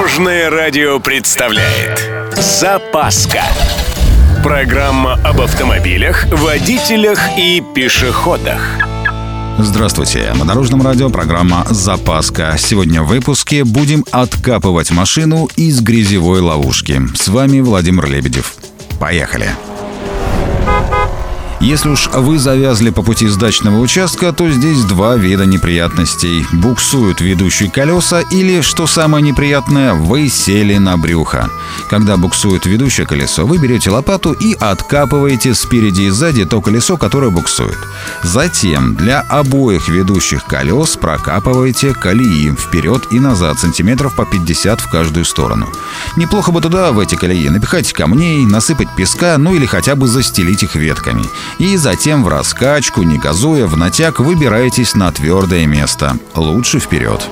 Дорожное радио представляет Запаска Программа об автомобилях, водителях и пешеходах Здравствуйте! На Дорожном радио программа «Запаска». Сегодня в выпуске будем откапывать машину из грязевой ловушки. С вами Владимир Лебедев. Поехали! Если уж вы завязли по пути с дачного участка, то здесь два вида неприятностей. Буксуют ведущие колеса или, что самое неприятное, вы сели на брюхо. Когда буксует ведущее колесо, вы берете лопату и откапываете спереди и сзади то колесо, которое буксует. Затем для обоих ведущих колес прокапываете колеи вперед и назад сантиметров по 50 в каждую сторону. Неплохо бы туда, в эти колеи, напихать камней, насыпать песка, ну или хотя бы застелить их ветками и затем в раскачку, не газуя, в натяг выбираетесь на твердое место. Лучше вперед.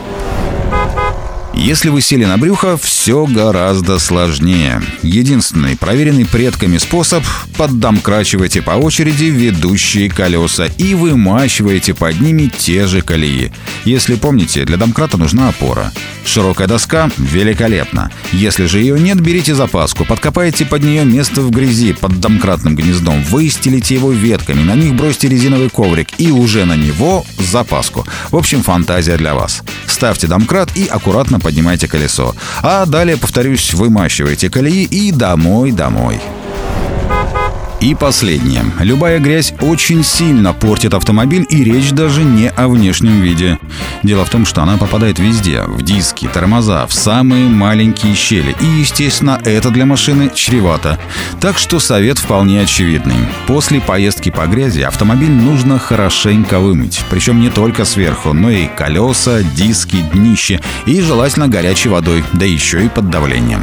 Если вы сели на брюхо, все гораздо сложнее. Единственный проверенный предками способ – поддомкрачивайте по очереди ведущие колеса и вымачиваете под ними те же колеи. Если помните, для домкрата нужна опора. Широкая доска – великолепно. Если же ее нет, берите запаску, подкопайте под нее место в грязи под домкратным гнездом, выстелите его ветками, на них бросьте резиновый коврик и уже на него запаску. В общем, фантазия для вас. Ставьте домкрат и аккуратно поднимайте колесо. А далее, повторюсь, вымащивайте колеи и домой-домой. И последнее. Любая грязь очень сильно портит автомобиль, и речь даже не о внешнем виде. Дело в том, что она попадает везде. В диски, тормоза, в самые маленькие щели. И, естественно, это для машины чревато. Так что совет вполне очевидный. После поездки по грязи автомобиль нужно хорошенько вымыть. Причем не только сверху, но и колеса, диски, днище. И желательно горячей водой, да еще и под давлением.